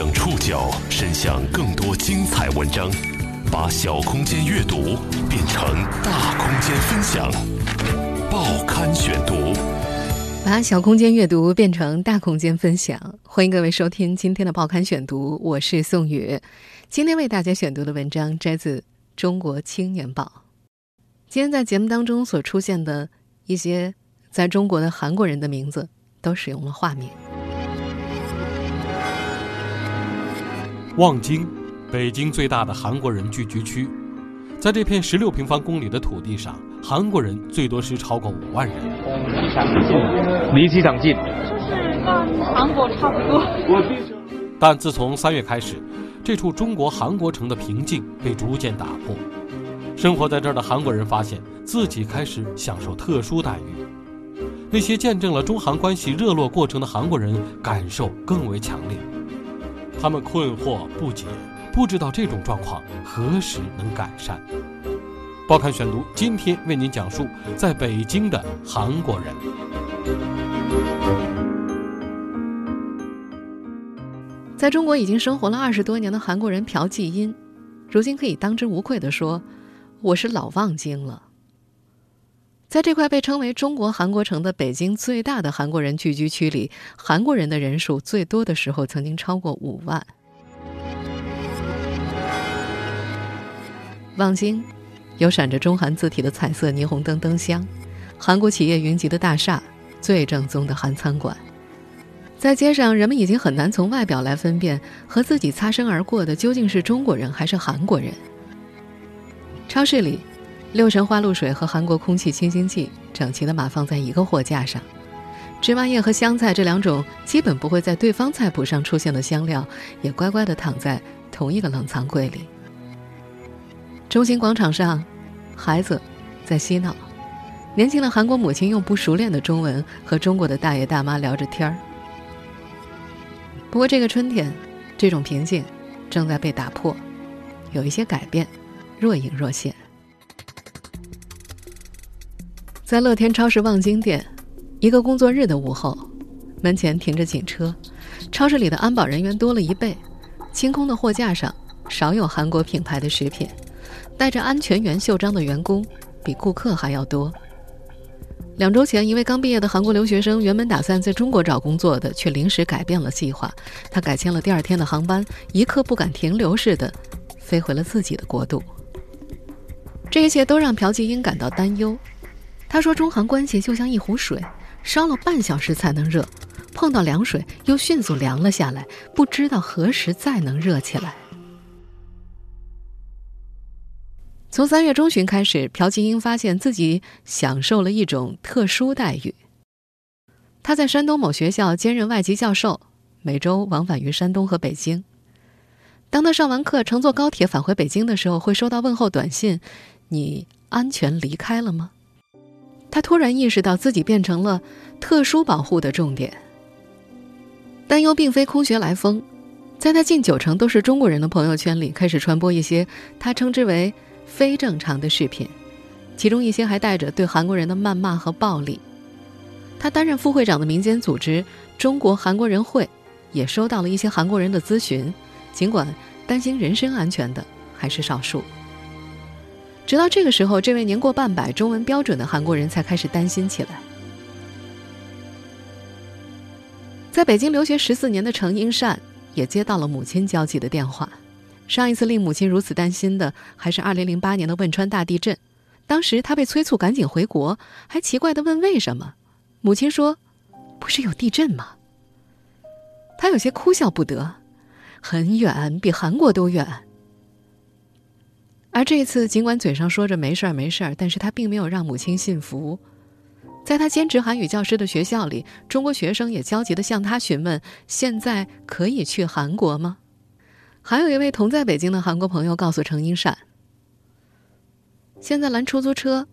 将触角伸向更多精彩文章，把小空间阅读变成大空间分享。报刊选读，把小空间阅读变成大空间分享。欢迎各位收听今天的报刊选读，我是宋宇。今天为大家选读的文章摘自《中国青年报》。今天在节目当中所出现的一些在中国的韩国人的名字，都使用了化名。望京，北京最大的韩国人聚居区，在这片十六平方公里的土地上，韩国人最多是超过五万人。离机场近，就是跟韩国差不多。但自从三月开始，这处中国韩国城的平静被逐渐打破。生活在这儿的韩国人发现自己开始享受特殊待遇。那些见证了中韩关系热络过程的韩国人感受更为强烈。他们困惑不解，不知道这种状况何时能改善。报刊选读今天为您讲述在北京的韩国人。在中国已经生活了二十多年的韩国人朴继英，如今可以当之无愧地说：“我是老望京了。”在这块被称为“中国韩国城”的北京最大的韩国人聚居区里，韩国人的人数最多的时候曾经超过五万。望京有闪着中韩字体的彩色霓虹灯灯箱，韩国企业云集的大厦，最正宗的韩餐馆。在街上，人们已经很难从外表来分辨和自己擦身而过的究竟是中国人还是韩国人。超市里。六神花露水和韩国空气清新剂整齐的码放在一个货架上，芝麻叶和香菜这两种基本不会在对方菜谱上出现的香料，也乖乖地躺在同一个冷藏柜里。中心广场上，孩子在嬉闹，年轻的韩国母亲用不熟练的中文和中国的大爷大妈聊着天儿。不过这个春天，这种平静正在被打破，有一些改变，若隐若现。在乐天超市望京店，一个工作日的午后，门前停着警车，超市里的安保人员多了一倍，清空的货架上少有韩国品牌的食品，带着安全员袖章的员工比顾客还要多。两周前，一位刚毕业的韩国留学生，原本打算在中国找工作的，却临时改变了计划，他改签了第二天的航班，一刻不敢停留似的，飞回了自己的国度。这一切都让朴继英感到担忧。他说：“中韩关系就像一壶水，烧了半小时才能热，碰到凉水又迅速凉了下来，不知道何时再能热起来。”从三月中旬开始，朴继英发现自己享受了一种特殊待遇。他在山东某学校兼任外籍教授，每周往返于山东和北京。当他上完课乘坐高铁返回北京的时候，会收到问候短信：“你安全离开了吗？”他突然意识到自己变成了特殊保护的重点。担忧并非空穴来风，在他近九成都是中国人的朋友圈里，开始传播一些他称之为“非正常”的视频，其中一些还带着对韩国人的谩骂和暴力。他担任副会长的民间组织“中国韩国人会”也收到了一些韩国人的咨询，尽管担心人身安全的还是少数。直到这个时候，这位年过半百、中文标准的韩国人才开始担心起来。在北京留学十四年的程英善也接到了母亲焦急的电话。上一次令母亲如此担心的，还是二零零八年的汶川大地震。当时他被催促赶紧回国，还奇怪的问为什么。母亲说：“不是有地震吗？”他有些哭笑不得。很远，比韩国都远。而这次，尽管嘴上说着没事儿没事儿，但是他并没有让母亲信服。在他兼职韩语教师的学校里，中国学生也焦急地向他询问：现在可以去韩国吗？还有一位同在北京的韩国朋友告诉程英善：现在拦出租车，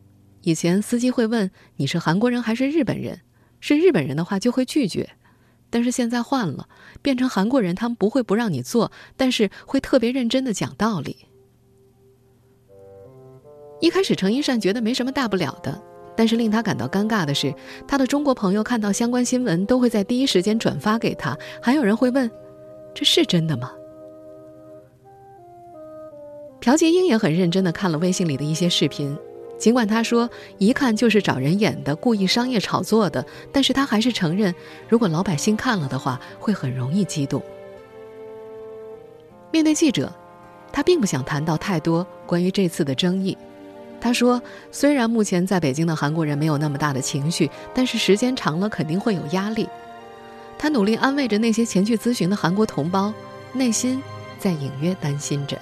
以前司机会问你是韩国人还是日本人，是日本人的话就会拒绝，但是现在换了，变成韩国人，他们不会不让你坐，但是会特别认真地讲道理。一开始，程一善觉得没什么大不了的，但是令他感到尴尬的是，他的中国朋友看到相关新闻都会在第一时间转发给他，还有人会问：“这是真的吗？朴杰英也很认真的看了微信里的一些视频，尽管他说一看就是找人演的，故意商业炒作的，但是他还是承认，如果老百姓看了的话，会很容易激动。面对记者，他并不想谈到太多关于这次的争议。他说：“虽然目前在北京的韩国人没有那么大的情绪，但是时间长了肯定会有压力。”他努力安慰着那些前去咨询的韩国同胞，内心在隐约担心着。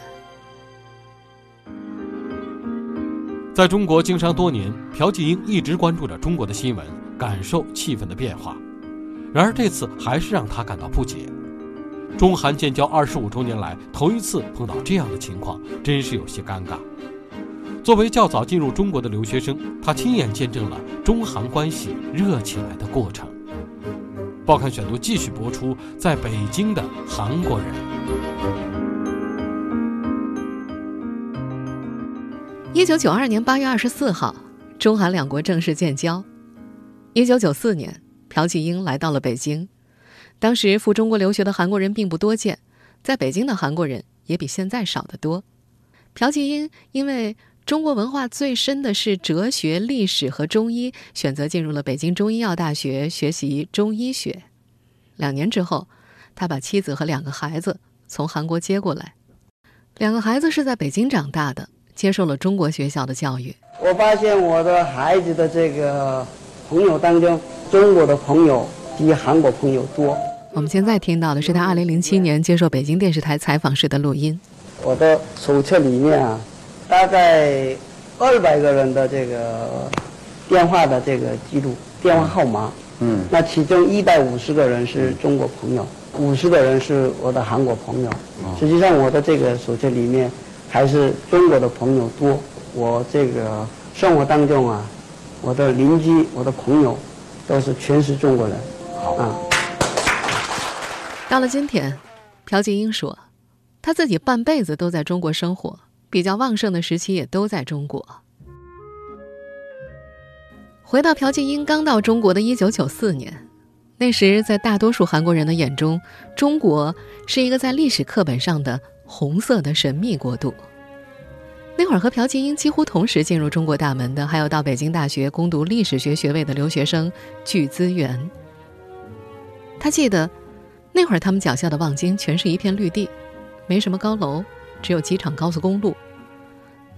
在中国经商多年，朴继英一直关注着中国的新闻，感受气氛的变化。然而这次还是让他感到不解。中韩建交二十五周年来头一次碰到这样的情况，真是有些尴尬。作为较早进入中国的留学生，他亲眼见证了中韩关系热起来的过程。报刊选读继续播出，在北京的韩国人。一九九二年八月二十四号，中韩两国正式建交。一九九四年，朴槿英来到了北京。当时赴中国留学的韩国人并不多见，在北京的韩国人也比现在少得多。朴槿英因为中国文化最深的是哲学、历史和中医，选择进入了北京中医药大学学习中医学。两年之后，他把妻子和两个孩子从韩国接过来。两个孩子是在北京长大的，接受了中国学校的教育。我发现我的孩子的这个朋友当中，中国的朋友比韩国朋友多。我们现在听到的是他2007年接受北京电视台采访时的录音。我的手册里面啊。大概二百个人的这个电话的这个记录，电话号码。嗯。那其中一百五十个人是中国朋友，五十个人是我的韩国朋友。实际上，我的这个手机里面还是中国的朋友多。我这个生活当中啊，我的邻居、我的朋友都是全是中国人。好啊。到了今天，朴继英说，他自己半辈子都在中国生活。比较旺盛的时期也都在中国。回到朴继英刚到中国的一九九四年，那时在大多数韩国人的眼中，中国是一个在历史课本上的红色的神秘国度。那会儿和朴继英几乎同时进入中国大门的，还有到北京大学攻读历史学学位的留学生具资源。他记得，那会儿他们脚下的望京全是一片绿地，没什么高楼，只有机场、高速公路。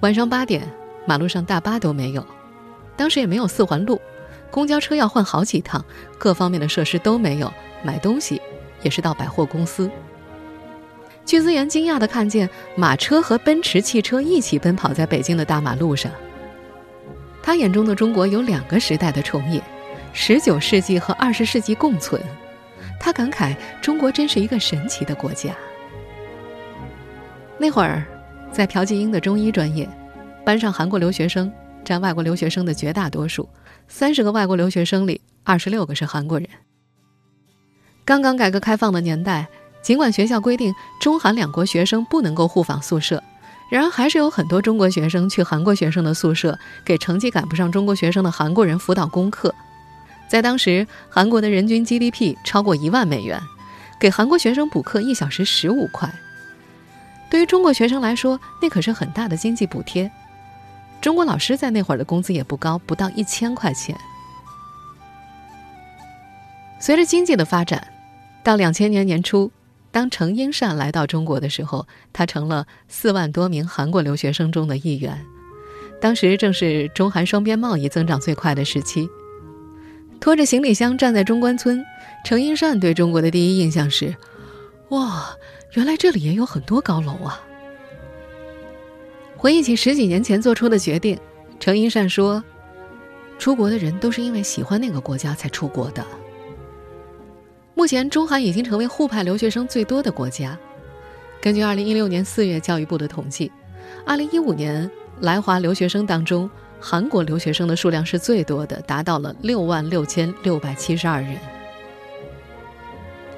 晚上八点，马路上大巴都没有，当时也没有四环路，公交车要换好几趟，各方面的设施都没有，买东西也是到百货公司。巨资源惊讶地看见马车和奔驰汽车一起奔跑在北京的大马路上。他眼中的中国有两个时代的重演，十九世纪和二十世纪共存。他感慨中国真是一个神奇的国家。那会儿。在朴继英的中医专业，班上韩国留学生占外国留学生的绝大多数，三十个外国留学生里，二十六个是韩国人。刚刚改革开放的年代，尽管学校规定中韩两国学生不能够互访宿舍，然而还是有很多中国学生去韩国学生的宿舍，给成绩赶不上中国学生的韩国人辅导功课。在当时，韩国的人均 GDP 超过一万美元，给韩国学生补课一小时十五块。对于中国学生来说，那可是很大的经济补贴。中国老师在那会儿的工资也不高，不到一千块钱。随着经济的发展，到两千年年初，当程英善来到中国的时候，他成了四万多名韩国留学生中的一员。当时正是中韩双边贸易增长最快的时期。拖着行李箱站在中关村，程英善对中国的第一印象是：哇！原来这里也有很多高楼啊！回忆起十几年前做出的决定，程英善说：“出国的人都是因为喜欢那个国家才出国的。”目前，中韩已经成为互派留学生最多的国家。根据2016年4月教育部的统计，2015年来华留学生当中，韩国留学生的数量是最多的，达到了6万6672人。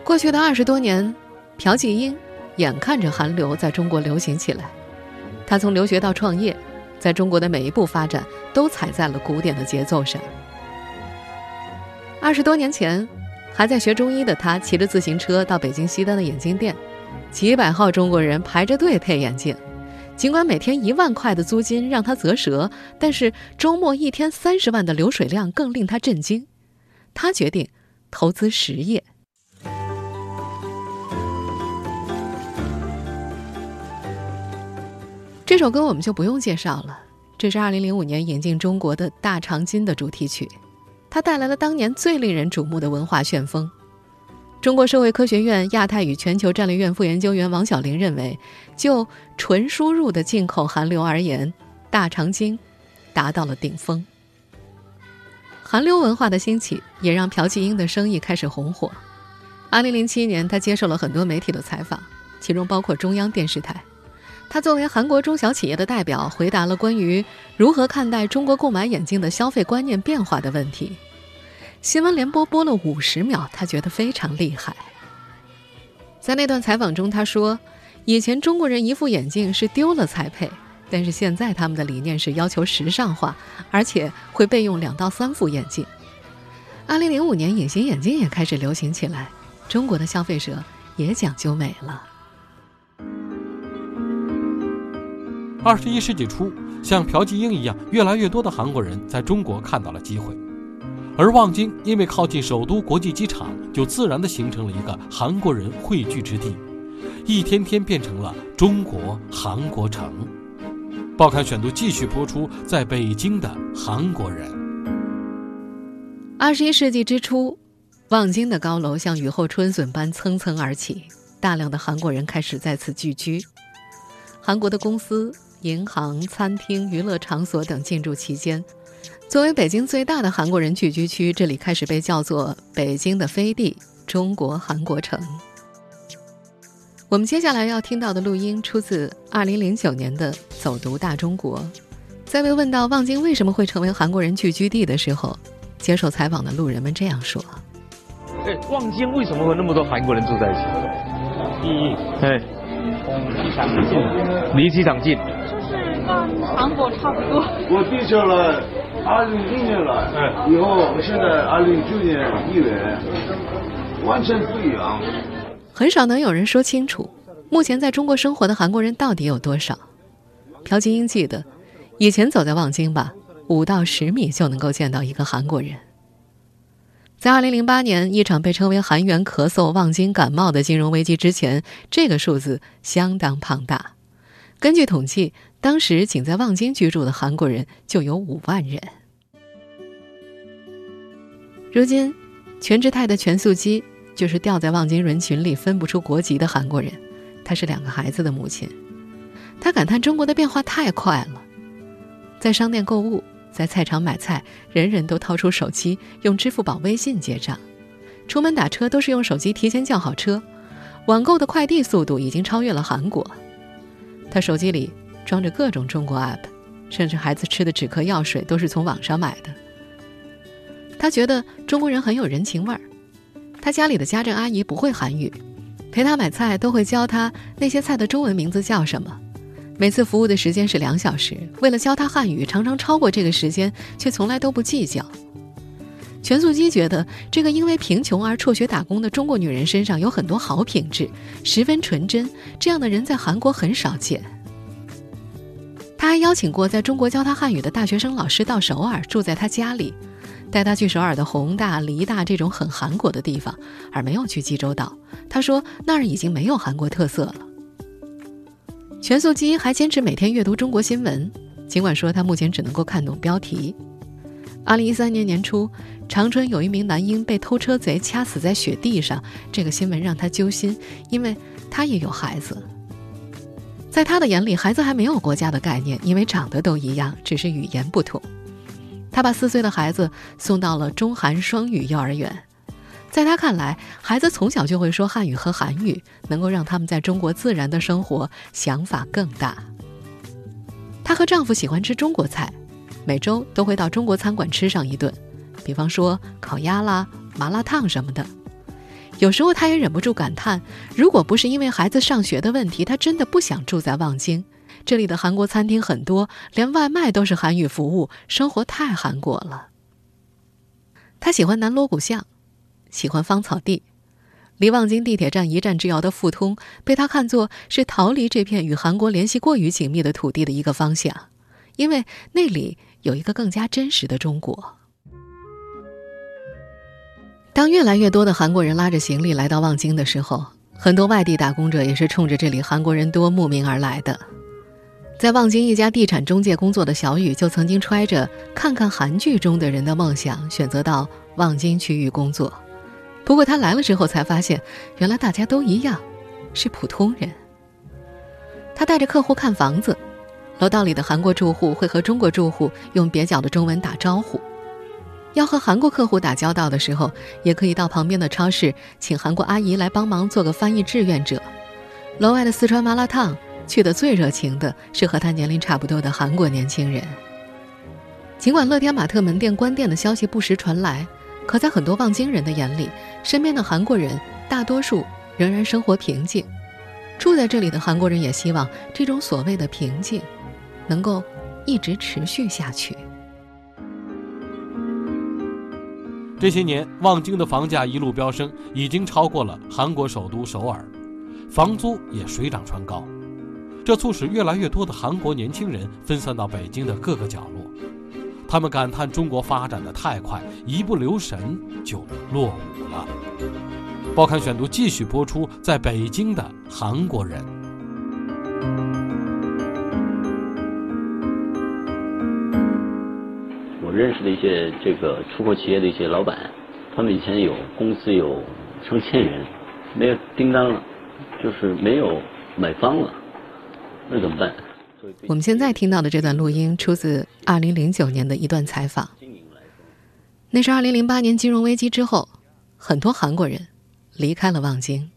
过去的二十多年，朴继英。眼看着韩流在中国流行起来，他从留学到创业，在中国的每一步发展都踩在了古典的节奏上。二十多年前，还在学中医的他骑着自行车到北京西单的眼镜店，几百号中国人排着队配眼镜。尽管每天一万块的租金让他啧舌，但是周末一天三十万的流水量更令他震惊。他决定投资实业。这首歌我们就不用介绍了，这是2005年引进中国的《大长今》的主题曲，它带来了当年最令人瞩目的文化旋风。中国社会科学院亚太与全球战略院副研究员王小玲认为，就纯输入的进口韩流而言，《大长今》达到了顶峰。韩流文化的兴起也让朴继英的生意开始红火。2007年，他接受了很多媒体的采访，其中包括中央电视台。他作为韩国中小企业的代表，回答了关于如何看待中国购买眼镜的消费观念变化的问题。新闻联播播了五十秒，他觉得非常厉害。在那段采访中，他说：“以前中国人一副眼镜是丢了才配，但是现在他们的理念是要求时尚化，而且会备用两到三副眼镜。”二零零五年，隐形眼镜也开始流行起来，中国的消费者也讲究美了。二十一世纪初，像朴继英一样，越来越多的韩国人在中国看到了机会，而望京因为靠近首都国际机场，就自然地形成了一个韩国人汇聚之地，一天天变成了中国韩国城。报刊选读继续播出，在北京的韩国人。二十一世纪之初，望京的高楼像雨后春笋般蹭蹭而起，大量的韩国人开始在此聚居，韩国的公司。银行、餐厅、娱乐场所等进驻期间。作为北京最大的韩国人聚居区，这里开始被叫做“北京的飞地”、“中国韩国城”。我们接下来要听到的录音出自2009年的《走读大中国》。在被问到望京为什么会成为韩国人聚居地的时候，接受采访的路人们这样说：“哎，望京为什么会那么多韩国人住在一起？第一，哎，机场近，离机场近。”跟韩国差不多。我地球了二零零年了，以后我现在二零九年一月，完全不一样。很少能有人说清楚，目前在中国生活的韩国人到底有多少。朴金英记得，以前走在望京吧，五到十米就能够见到一个韩国人。在二零零八年一场被称为“韩元咳嗽、望京感冒”的金融危机之前，这个数字相当庞大。根据统计。当时仅在望京居住的韩国人就有五万人。如今，全职太的全素姬就是掉在望京人群里分不出国籍的韩国人。她是两个孩子的母亲。她感叹中国的变化太快了，在商店购物，在菜场买菜，人人都掏出手机用支付宝、微信结账；出门打车都是用手机提前叫好车；网购的快递速度已经超越了韩国。他手机里。装着各种中国 app，甚至孩子吃的止咳药水都是从网上买的。他觉得中国人很有人情味儿。他家里的家政阿姨不会韩语，陪他买菜都会教他那些菜的中文名字叫什么。每次服务的时间是两小时，为了教他汉语，常常超过这个时间，却从来都不计较。全素姬觉得，这个因为贫穷而辍学打工的中国女人身上有很多好品质，十分纯真。这样的人在韩国很少见。他还邀请过在中国教他汉语的大学生老师到首尔住在他家里，带他去首尔的弘大、梨大这种很韩国的地方，而没有去济州岛。他说那儿已经没有韩国特色了。全素姬还坚持每天阅读中国新闻，尽管说他目前只能够看懂标题。二零一三年年初，长春有一名男婴被偷车贼掐死在雪地上，这个新闻让他揪心，因为他也有孩子。在他的眼里，孩子还没有国家的概念，因为长得都一样，只是语言不同。他把四岁的孩子送到了中韩双语幼儿园，在他看来，孩子从小就会说汉语和韩语，能够让他们在中国自然的生活，想法更大。她和丈夫喜欢吃中国菜，每周都会到中国餐馆吃上一顿，比方说烤鸭啦、麻辣烫什么的。有时候他也忍不住感叹：如果不是因为孩子上学的问题，他真的不想住在望京。这里的韩国餐厅很多，连外卖都是韩语服务，生活太韩国了。他喜欢南锣鼓巷，喜欢芳草地，离望京地铁站一站之遥的富通被他看作是逃离这片与韩国联系过于紧密的土地的一个方向，因为那里有一个更加真实的中国。当越来越多的韩国人拉着行李来到望京的时候，很多外地打工者也是冲着这里韩国人多慕名而来的。在望京一家地产中介工作的小雨，就曾经揣着看看韩剧中的人的梦想，选择到望京区域工作。不过他来了之后才发现，原来大家都一样，是普通人。他带着客户看房子，楼道里的韩国住户会和中国住户用蹩脚的中文打招呼。要和韩国客户打交道的时候，也可以到旁边的超市请韩国阿姨来帮忙做个翻译志愿者。楼外的四川麻辣烫。去的最热情的是和他年龄差不多的韩国年轻人。尽管乐天玛特门店关店的消息不时传来，可在很多望京人的眼里，身边的韩国人大多数仍然生活平静。住在这里的韩国人也希望这种所谓的平静，能够一直持续下去。这些年，望京的房价一路飙升，已经超过了韩国首都首尔，房租也水涨船高。这促使越来越多的韩国年轻人分散到北京的各个角落，他们感叹中国发展的太快，一不留神就落伍了。报刊选读继续播出，在北京的韩国人。我认识的一些这个出口企业的一些老板，他们以前有公司有上千人，没有订单了，就是没有买方了。那怎么办？我们现在听到的这段录音出自二零零九年的一段采访。那是二零零八年金融危机之后，很多韩国人离开了望京。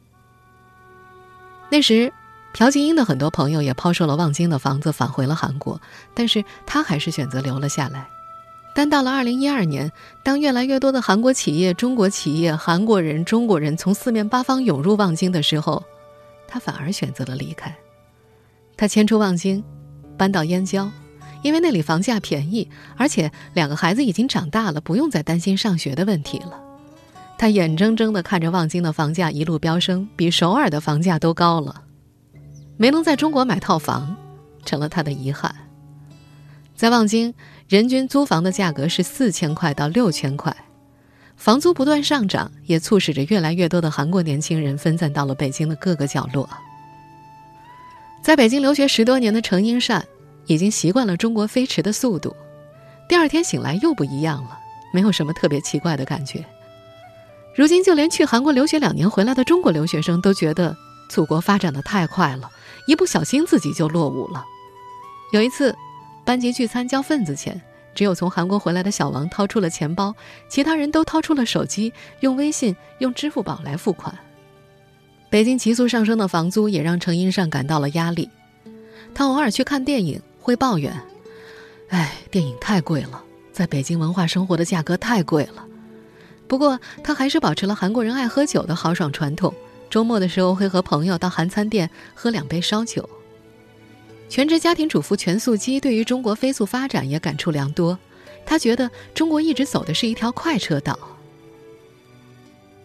那时，朴槿英的很多朋友也抛售了望京的房子，返回了韩国，但是他还是选择留了下来。但到了二零一二年，当越来越多的韩国企业、中国企业、韩国人、中国人从四面八方涌入望京的时候，他反而选择了离开。他迁出望京，搬到燕郊，因为那里房价便宜，而且两个孩子已经长大了，不用再担心上学的问题了。他眼睁睁地看着望京的房价一路飙升，比首尔的房价都高了。没能在中国买套房，成了他的遗憾。在望京，人均租房的价格是四千块到六千块，房租不断上涨，也促使着越来越多的韩国年轻人分散到了北京的各个角落。在北京留学十多年的程英善，已经习惯了中国飞驰的速度。第二天醒来又不一样了，没有什么特别奇怪的感觉。如今就连去韩国留学两年回来的中国留学生都觉得祖国发展的太快了，一不小心自己就落伍了。有一次，班级聚餐交份子钱，只有从韩国回来的小王掏出了钱包，其他人都掏出了手机，用微信、用支付宝来付款。北京急速上升的房租也让程英善感到了压力。他偶尔去看电影，会抱怨：“哎，电影太贵了，在北京文化生活的价格太贵了。”不过，他还是保持了韩国人爱喝酒的豪爽传统。周末的时候，会和朋友到韩餐店喝两杯烧酒。全职家庭主妇全素姬对于中国飞速发展也感触良多。他觉得中国一直走的是一条快车道。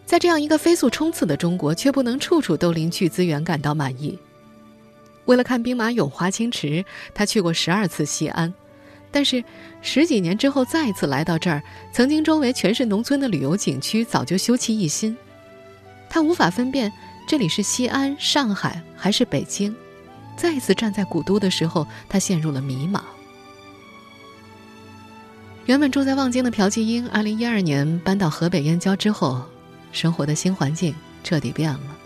在这样一个飞速冲刺的中国，却不能处处都临巨资源感到满意。为了看兵马俑、华清池，他去过十二次西安，但是十几年之后再一次来到这儿，曾经周围全是农村的旅游景区早就休憩一新。他无法分辨这里是西安、上海还是北京。再一次站在古都的时候，他陷入了迷茫。原本住在望京的朴继英，二零一二年搬到河北燕郊之后。生活的新环境彻底变了，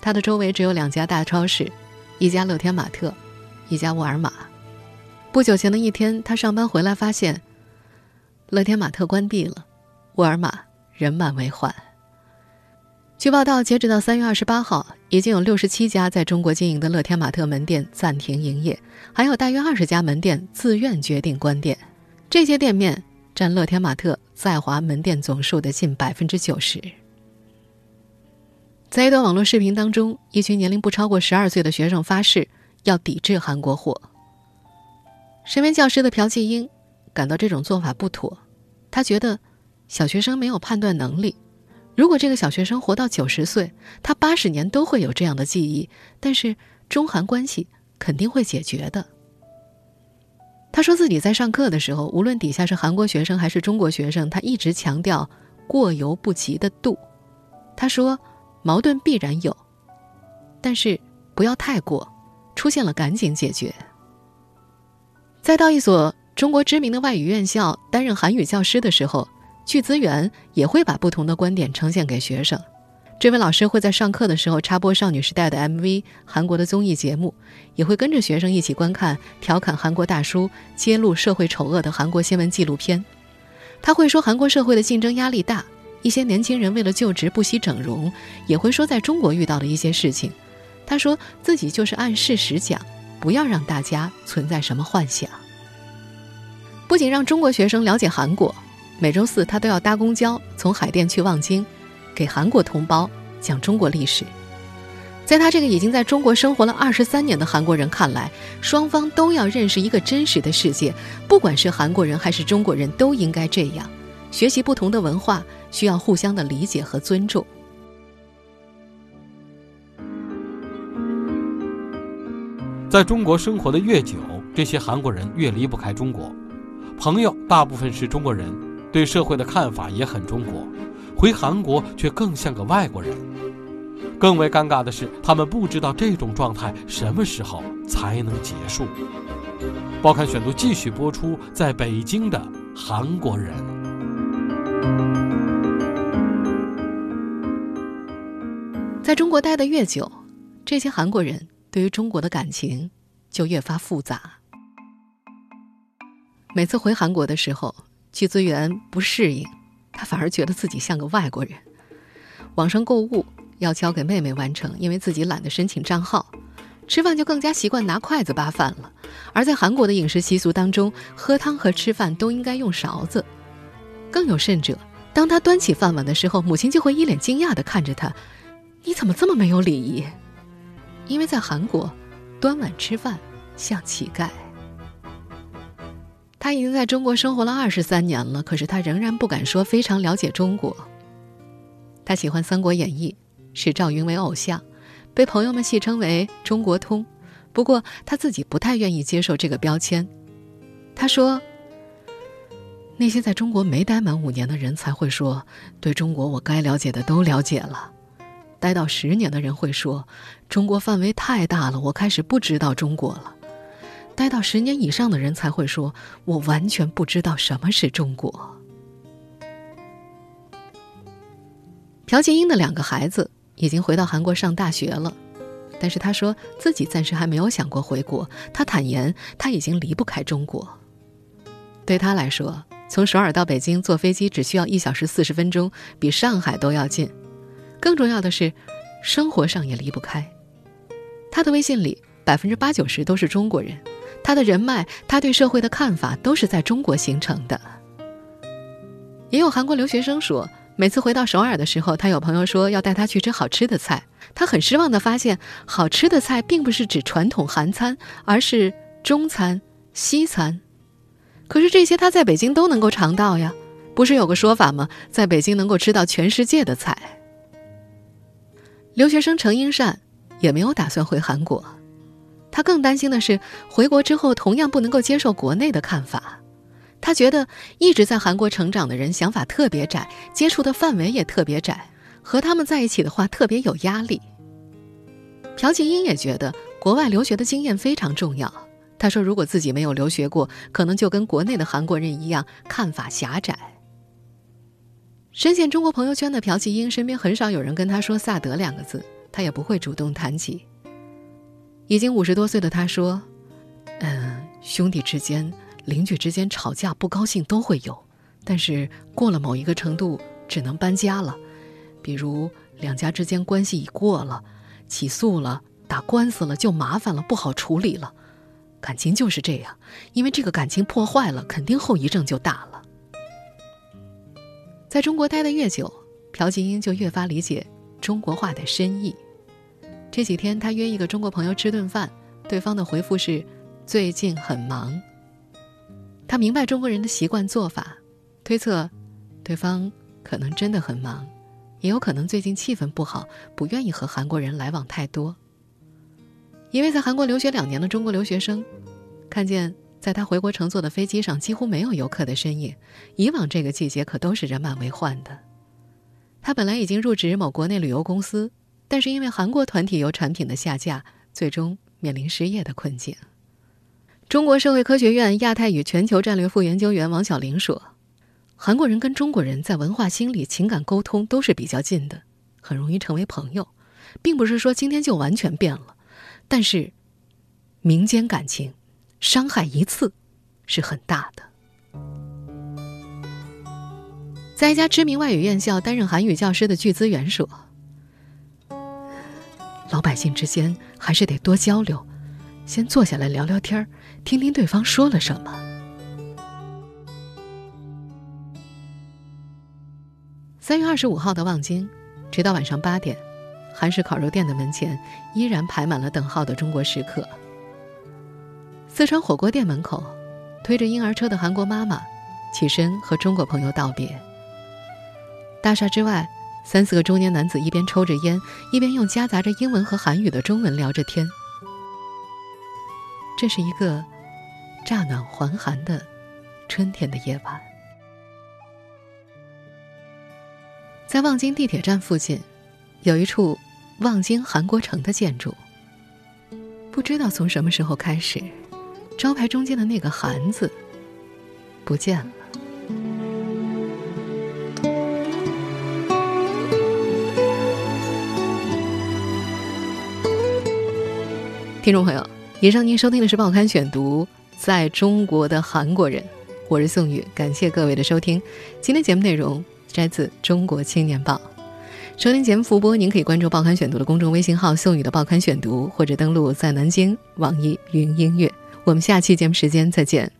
他的周围只有两家大超市，一家乐天玛特，一家沃尔玛。不久前的一天，他上班回来发现，乐天玛特关闭了，沃尔玛人满为患。据报道，截止到三月二十八号，已经有六十七家在中国经营的乐天玛特门店暂停营业，还有大约二十家门店自愿决定关店。这些店面占乐天玛特在华门店总数的近百分之九十。在一段网络视频当中，一群年龄不超过十二岁的学生发誓要抵制韩国货。身为教师的朴继英感到这种做法不妥，他觉得小学生没有判断能力，如果这个小学生活到九十岁，他八十年都会有这样的记忆，但是中韩关系肯定会解决的。他说自己在上课的时候，无论底下是韩国学生还是中国学生，他一直强调过犹不及的度。他说，矛盾必然有，但是不要太过，出现了赶紧解决。再到一所中国知名的外语院校担任韩语教师的时候。剧资源也会把不同的观点呈现给学生。这位老师会在上课的时候插播少女时代的 MV、韩国的综艺节目，也会跟着学生一起观看调侃韩国大叔、揭露社会丑恶的韩国新闻纪录片。他会说韩国社会的竞争压力大，一些年轻人为了就职不惜整容，也会说在中国遇到的一些事情。他说自己就是按事实讲，不要让大家存在什么幻想。不仅让中国学生了解韩国。每周四，他都要搭公交从海淀去望京，给韩国同胞讲中国历史。在他这个已经在中国生活了二十三年的韩国人看来，双方都要认识一个真实的世界，不管是韩国人还是中国人，都应该这样。学习不同的文化，需要互相的理解和尊重。在中国生活的越久，这些韩国人越离不开中国，朋友大部分是中国人。对社会的看法也很中国，回韩国却更像个外国人。更为尴尬的是，他们不知道这种状态什么时候才能结束。报刊选读继续播出，在北京的韩国人，在中国待得越久，这些韩国人对于中国的感情就越发复杂。每次回韩国的时候。去资源不适应，他反而觉得自己像个外国人。网上购物要交给妹妹完成，因为自己懒得申请账号。吃饭就更加习惯拿筷子扒饭了。而在韩国的饮食习俗当中，喝汤和吃饭都应该用勺子。更有甚者，当他端起饭碗的时候，母亲就会一脸惊讶地看着他：“你怎么这么没有礼仪？”因为在韩国，端碗吃饭像乞丐。他已经在中国生活了二十三年了，可是他仍然不敢说非常了解中国。他喜欢《三国演义》，视赵云为偶像，被朋友们戏称为“中国通”。不过他自己不太愿意接受这个标签。他说：“那些在中国没待满五年的人才会说，对中国我该了解的都了解了；待到十年的人会说，中国范围太大了，我开始不知道中国了。”待到十年以上的人才会说：“我完全不知道什么是中国。”朴槿英的两个孩子已经回到韩国上大学了，但是他说自己暂时还没有想过回国。他坦言他已经离不开中国。对他来说，从首尔到北京坐飞机只需要一小时四十分钟，比上海都要近。更重要的是，生活上也离不开。他的微信里百分之八九十都是中国人。他的人脉，他对社会的看法，都是在中国形成的。也有韩国留学生说，每次回到首尔的时候，他有朋友说要带他去吃好吃的菜，他很失望的发现，好吃的菜并不是指传统韩餐，而是中餐、西餐。可是这些他在北京都能够尝到呀，不是有个说法吗？在北京能够吃到全世界的菜。留学生程英善也没有打算回韩国。他更担心的是，回国之后同样不能够接受国内的看法。他觉得一直在韩国成长的人想法特别窄，接触的范围也特别窄，和他们在一起的话特别有压力。朴槿英也觉得国外留学的经验非常重要。他说，如果自己没有留学过，可能就跟国内的韩国人一样，看法狭窄。深陷中国朋友圈的朴槿英身边很少有人跟他说“萨德”两个字，他也不会主动谈起。已经五十多岁的他说：“嗯，兄弟之间、邻居之间吵架不高兴都会有，但是过了某一个程度，只能搬家了。比如两家之间关系已过了，起诉了、打官司了就麻烦了，不好处理了。感情就是这样，因为这个感情破坏了，肯定后遗症就大了。在中国待得越久，朴槿英就越发理解中国话的深意。”这几天，他约一个中国朋友吃顿饭，对方的回复是“最近很忙”。他明白中国人的习惯做法，推测对方可能真的很忙，也有可能最近气氛不好，不愿意和韩国人来往太多。一位在韩国留学两年的中国留学生，看见在他回国乘坐的飞机上几乎没有游客的身影，以往这个季节可都是人满为患的。他本来已经入职某国内旅游公司，但是因为韩国团体游产品的下架，最终面临失业的困境。中国社会科学院亚太与全球战略副研究员王小玲说：“韩国人跟中国人在文化、心理、情感沟通都是比较近的，很容易成为朋友，并不是说今天就完全变了。”但是，民间感情伤害一次是很大的。在一家知名外语院校担任韩语教师的具资源说：“老百姓之间还是得多交流，先坐下来聊聊天听听对方说了什么。”三月二十五号的望京，直到晚上八点。韩式烤肉店的门前依然排满了等号的中国食客。四川火锅店门口，推着婴儿车的韩国妈妈起身和中国朋友道别。大厦之外，三四个中年男子一边抽着烟，一边用夹杂着英文和韩语的中文聊着天。这是一个乍暖还寒的春天的夜晚，在望京地铁站附近，有一处。望京韩国城的建筑，不知道从什么时候开始，招牌中间的那个“韩”字不见了。听众朋友，以上您收听的是《报刊选读》，在中国的韩国人，我是宋宇，感谢各位的收听。今天节目内容摘自《中国青年报》。收听节目复播，您可以关注《报刊选读》的公众微信号“宋宇的报刊选读”，或者登录在南京网易云音乐。我们下期节目时间再见。